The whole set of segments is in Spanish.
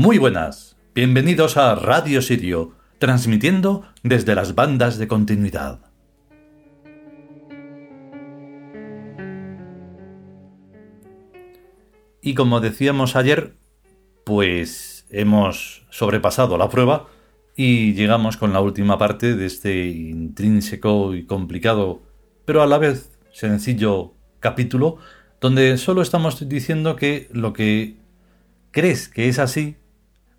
Muy buenas, bienvenidos a Radio Sirio, transmitiendo desde las bandas de continuidad. Y como decíamos ayer, pues hemos sobrepasado la prueba y llegamos con la última parte de este intrínseco y complicado, pero a la vez sencillo capítulo, donde solo estamos diciendo que lo que crees que es así,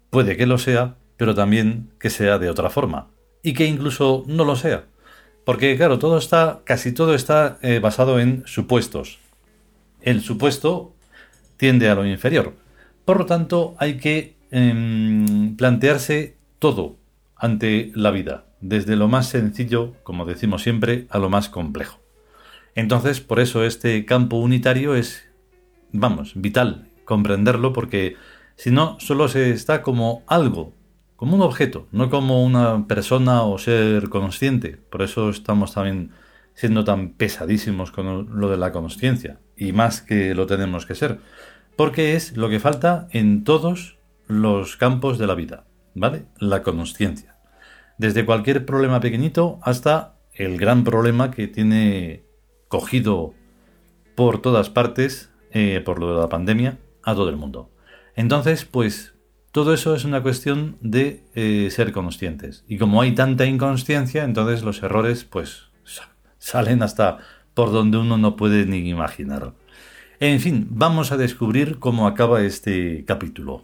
puede que lo sea, pero también que sea de otra forma, y que incluso no lo sea. Porque claro, todo está, casi todo está eh, basado en supuestos. El supuesto tiende a lo inferior. Por lo tanto, hay que em, plantearse todo ante la vida, desde lo más sencillo, como decimos siempre, a lo más complejo. Entonces, por eso este campo unitario es, vamos, vital comprenderlo porque si no, solo se está como algo, como un objeto, no como una persona o ser consciente. Por eso estamos también siendo tan pesadísimos con lo de la consciencia, y más que lo tenemos que ser, porque es lo que falta en todos los campos de la vida, ¿vale? La consciencia. Desde cualquier problema pequeñito hasta el gran problema que tiene cogido por todas partes, eh, por lo de la pandemia, a todo el mundo. Entonces, pues todo eso es una cuestión de eh, ser conscientes. Y como hay tanta inconsciencia, entonces los errores pues salen hasta por donde uno no puede ni imaginar. En fin, vamos a descubrir cómo acaba este capítulo.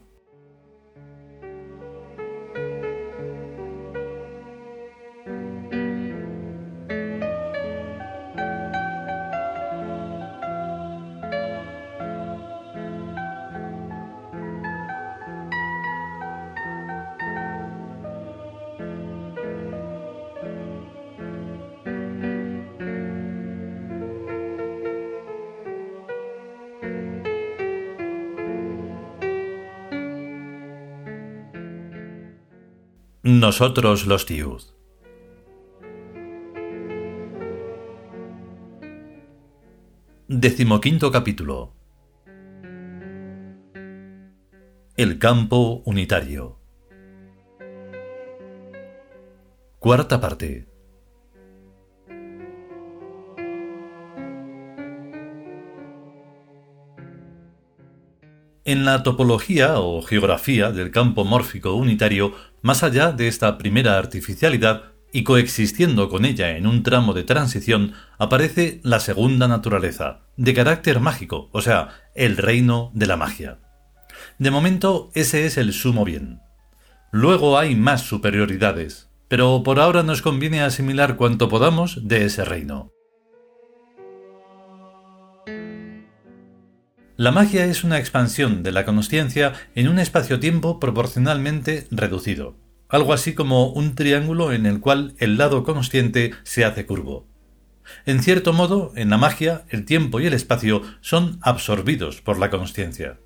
Nosotros los Tiud. Decimoquinto capítulo. El campo unitario. Cuarta parte. En la topología o geografía del campo mórfico unitario, más allá de esta primera artificialidad y coexistiendo con ella en un tramo de transición, aparece la segunda naturaleza, de carácter mágico, o sea, el reino de la magia. De momento, ese es el sumo bien. Luego hay más superioridades, pero por ahora nos conviene asimilar cuanto podamos de ese reino. La magia es una expansión de la consciencia en un espacio-tiempo proporcionalmente reducido, algo así como un triángulo en el cual el lado consciente se hace curvo. En cierto modo, en la magia, el tiempo y el espacio son absorbidos por la consciencia.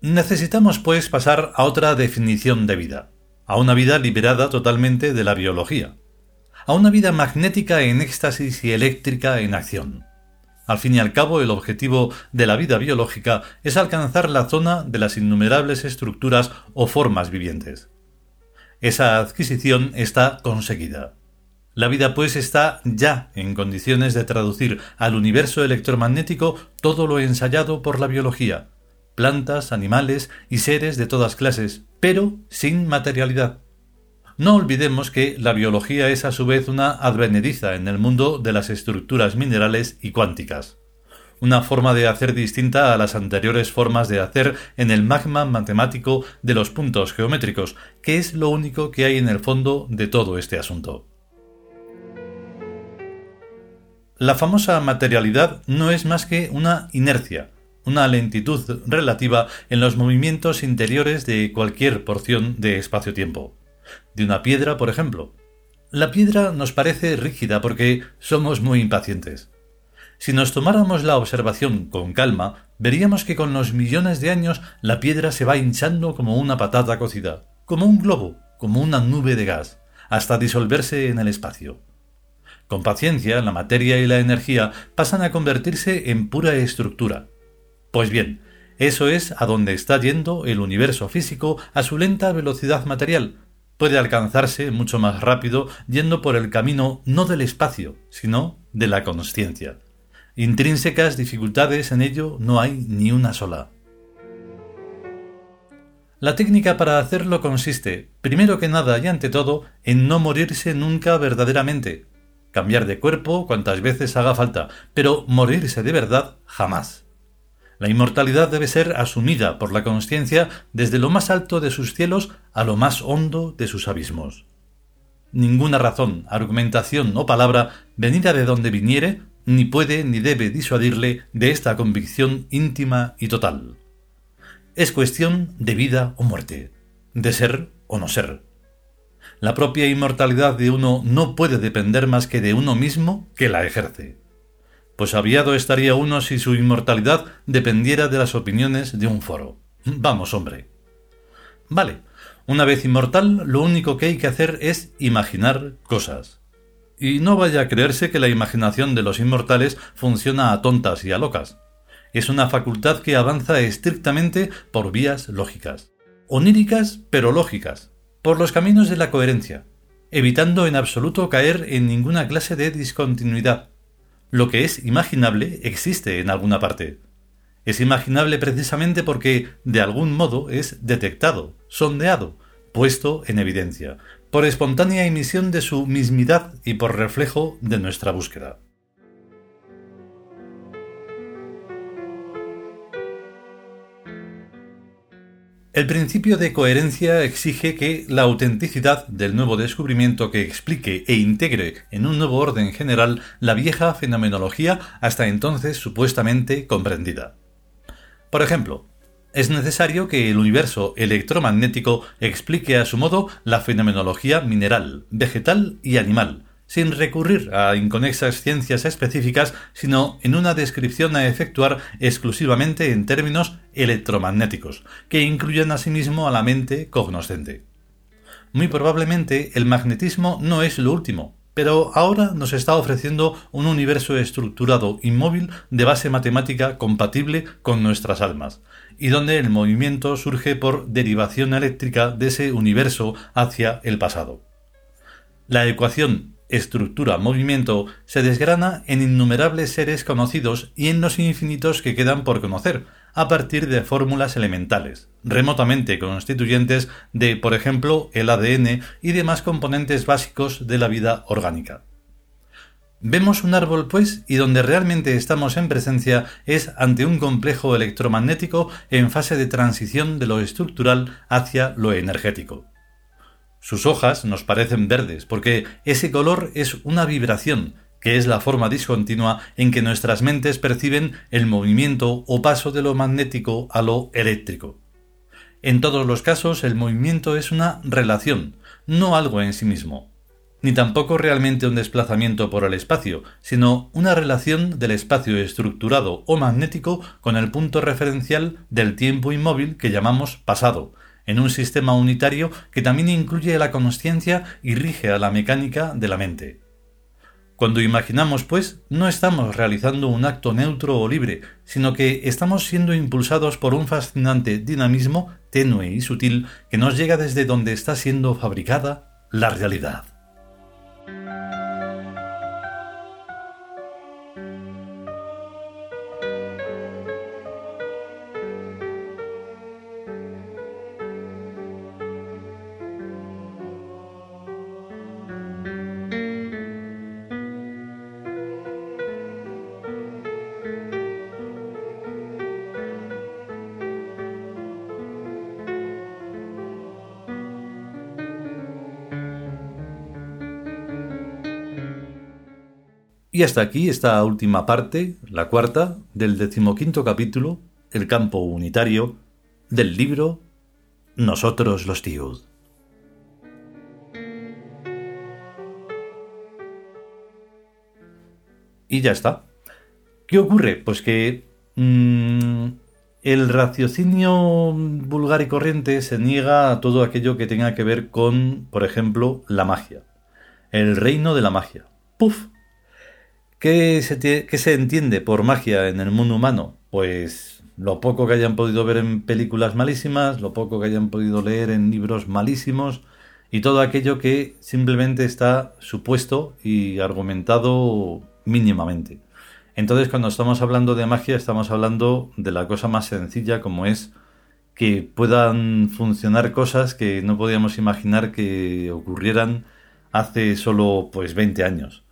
Necesitamos, pues, pasar a otra definición de vida, a una vida liberada totalmente de la biología, a una vida magnética en éxtasis y eléctrica en acción. Al fin y al cabo, el objetivo de la vida biológica es alcanzar la zona de las innumerables estructuras o formas vivientes. Esa adquisición está conseguida. La vida pues está ya en condiciones de traducir al universo electromagnético todo lo ensayado por la biología, plantas, animales y seres de todas clases, pero sin materialidad. No olvidemos que la biología es a su vez una advenediza en el mundo de las estructuras minerales y cuánticas. Una forma de hacer distinta a las anteriores formas de hacer en el magma matemático de los puntos geométricos, que es lo único que hay en el fondo de todo este asunto. La famosa materialidad no es más que una inercia, una lentitud relativa en los movimientos interiores de cualquier porción de espacio-tiempo de una piedra, por ejemplo. La piedra nos parece rígida porque somos muy impacientes. Si nos tomáramos la observación con calma, veríamos que con los millones de años la piedra se va hinchando como una patata cocida, como un globo, como una nube de gas, hasta disolverse en el espacio. Con paciencia, la materia y la energía pasan a convertirse en pura estructura. Pues bien, Eso es a donde está yendo el universo físico a su lenta velocidad material. Puede alcanzarse mucho más rápido yendo por el camino no del espacio, sino de la consciencia. Intrínsecas dificultades en ello no hay ni una sola. La técnica para hacerlo consiste, primero que nada y ante todo, en no morirse nunca verdaderamente. Cambiar de cuerpo cuantas veces haga falta, pero morirse de verdad jamás. La inmortalidad debe ser asumida por la conciencia desde lo más alto de sus cielos a lo más hondo de sus abismos. Ninguna razón, argumentación o palabra, venida de donde viniere, ni puede ni debe disuadirle de esta convicción íntima y total. Es cuestión de vida o muerte, de ser o no ser. La propia inmortalidad de uno no puede depender más que de uno mismo que la ejerce pues aviado estaría uno si su inmortalidad dependiera de las opiniones de un foro. Vamos, hombre. Vale, una vez inmortal, lo único que hay que hacer es imaginar cosas. Y no vaya a creerse que la imaginación de los inmortales funciona a tontas y a locas. Es una facultad que avanza estrictamente por vías lógicas. Oníricas, pero lógicas. Por los caminos de la coherencia, evitando en absoluto caer en ninguna clase de discontinuidad lo que es imaginable existe en alguna parte. Es imaginable precisamente porque, de algún modo, es detectado, sondeado, puesto en evidencia, por espontánea emisión de su mismidad y por reflejo de nuestra búsqueda. El principio de coherencia exige que la autenticidad del nuevo descubrimiento que explique e integre en un nuevo orden general la vieja fenomenología hasta entonces supuestamente comprendida. Por ejemplo, es necesario que el universo electromagnético explique a su modo la fenomenología mineral, vegetal y animal, sin recurrir a inconexas ciencias específicas, sino en una descripción a efectuar exclusivamente en términos electromagnéticos, que incluyan asimismo a la mente cognoscente. Muy probablemente el magnetismo no es lo último, pero ahora nos está ofreciendo un universo estructurado inmóvil de base matemática compatible con nuestras almas, y donde el movimiento surge por derivación eléctrica de ese universo hacia el pasado. La ecuación estructura-movimiento se desgrana en innumerables seres conocidos y en los infinitos que quedan por conocer, a partir de fórmulas elementales, remotamente constituyentes de, por ejemplo, el ADN y demás componentes básicos de la vida orgánica. Vemos un árbol, pues, y donde realmente estamos en presencia es ante un complejo electromagnético en fase de transición de lo estructural hacia lo energético. Sus hojas nos parecen verdes porque ese color es una vibración, que es la forma discontinua en que nuestras mentes perciben el movimiento o paso de lo magnético a lo eléctrico. En todos los casos el movimiento es una relación, no algo en sí mismo, ni tampoco realmente un desplazamiento por el espacio, sino una relación del espacio estructurado o magnético con el punto referencial del tiempo inmóvil que llamamos pasado, en un sistema unitario que también incluye la conciencia y rige a la mecánica de la mente. Cuando imaginamos, pues, no estamos realizando un acto neutro o libre, sino que estamos siendo impulsados por un fascinante dinamismo tenue y sutil que nos llega desde donde está siendo fabricada la realidad. Y hasta aquí esta última parte, la cuarta, del decimoquinto capítulo, el campo unitario, del libro Nosotros los Tiud. Y ya está. ¿Qué ocurre? Pues que mm, el raciocinio vulgar y corriente se niega a todo aquello que tenga que ver con, por ejemplo, la magia. El reino de la magia. ¡Puf! ¿Qué se, entiende por magia en el mundo humano? Pues lo poco que hayan podido ver en películas malísimas, lo poco que hayan podido leer en libros malísimos y todo aquello que simplemente está supuesto y argumentado mínimamente. Entonces cuando estamos hablando de magia estamos hablando de la cosa más sencilla como es que puedan funcionar cosas que no podíamos imaginar que ocurrieran hace solo pues 20 años.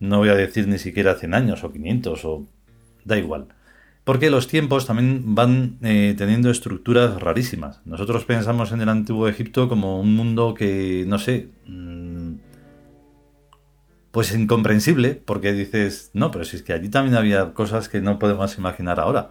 No voy a decir ni siquiera 100 años o 500 o da igual. Porque los tiempos también van eh, teniendo estructuras rarísimas. Nosotros pensamos en el antiguo Egipto como un mundo que, no sé, mm, pues incomprensible, porque dices, no, pero si es que allí también había cosas que no podemos imaginar ahora.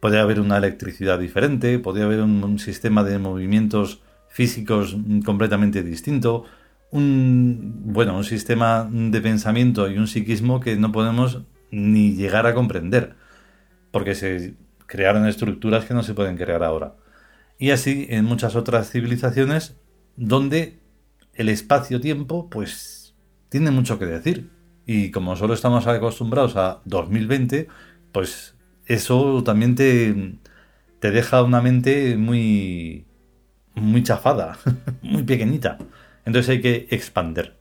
Podría haber una electricidad diferente, podría haber un, sistema de movimientos físicos completamente distinto, un bueno, un sistema de pensamiento y un psiquismo que no podemos ni llegar a comprender, porque se crearon estructuras que no se pueden crear ahora. Y así en muchas otras civilizaciones donde el espacio-tiempo pues tiene mucho que decir. Y como solo estamos acostumbrados a 2020, pues eso también te, te deja una mente muy, muy chafada, muy pequeñita. Entonces hay que expandir.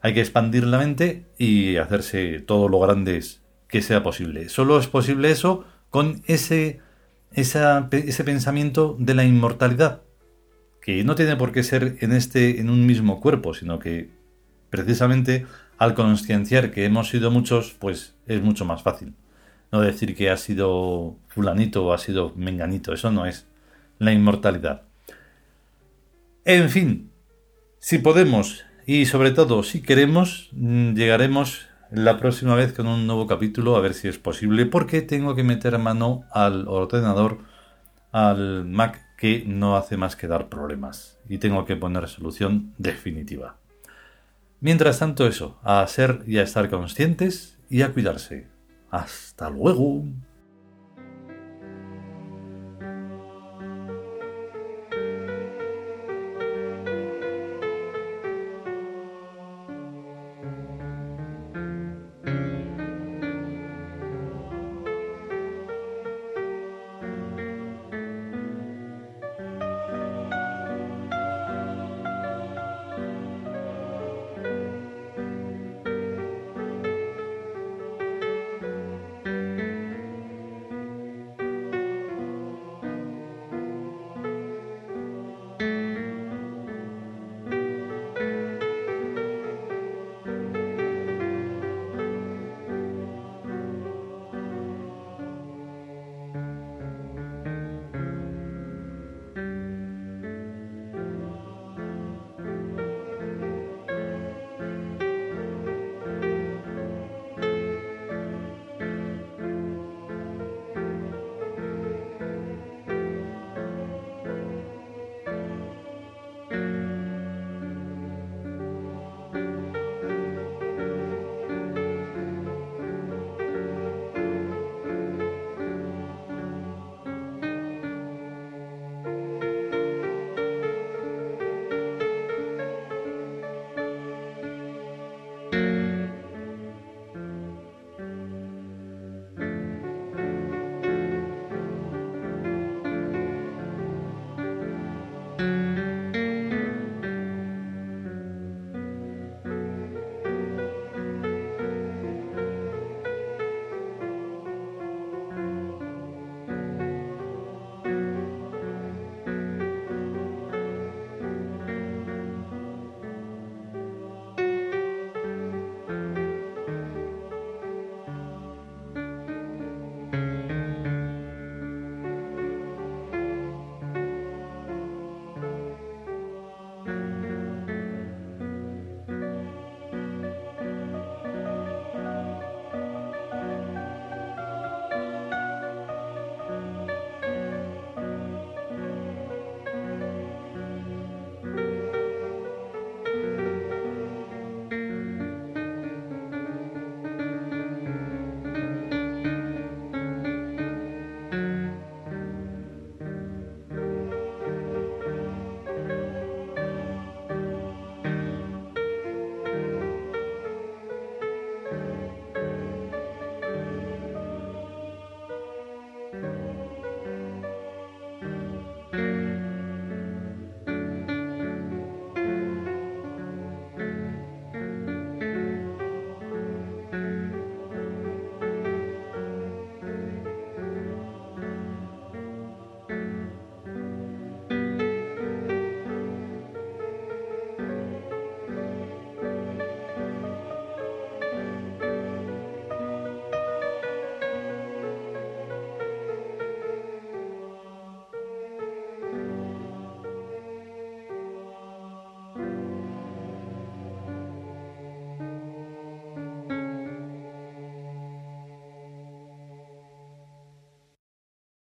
Hay que expandir la mente y hacerse todo lo grande que sea posible. Solo es posible eso con ese, ese pensamiento de la inmortalidad, que no tiene por qué ser en, este, en un mismo cuerpo, sino que precisamente al concienciar que hemos sido muchos, pues es mucho más fácil. No decir que ha sido fulanito o ha sido menganito, eso no es la inmortalidad. En fin, si podemos y sobre todo si queremos, mm, llegaremos la próxima vez con un nuevo capítulo a ver si es posible, porque tengo que meter mano al ordenador, al Mac que no hace más que dar problemas y tengo que poner solución definitiva. Mientras tanto eso, a ser y a estar conscientes y a cuidarse. Hasta luego.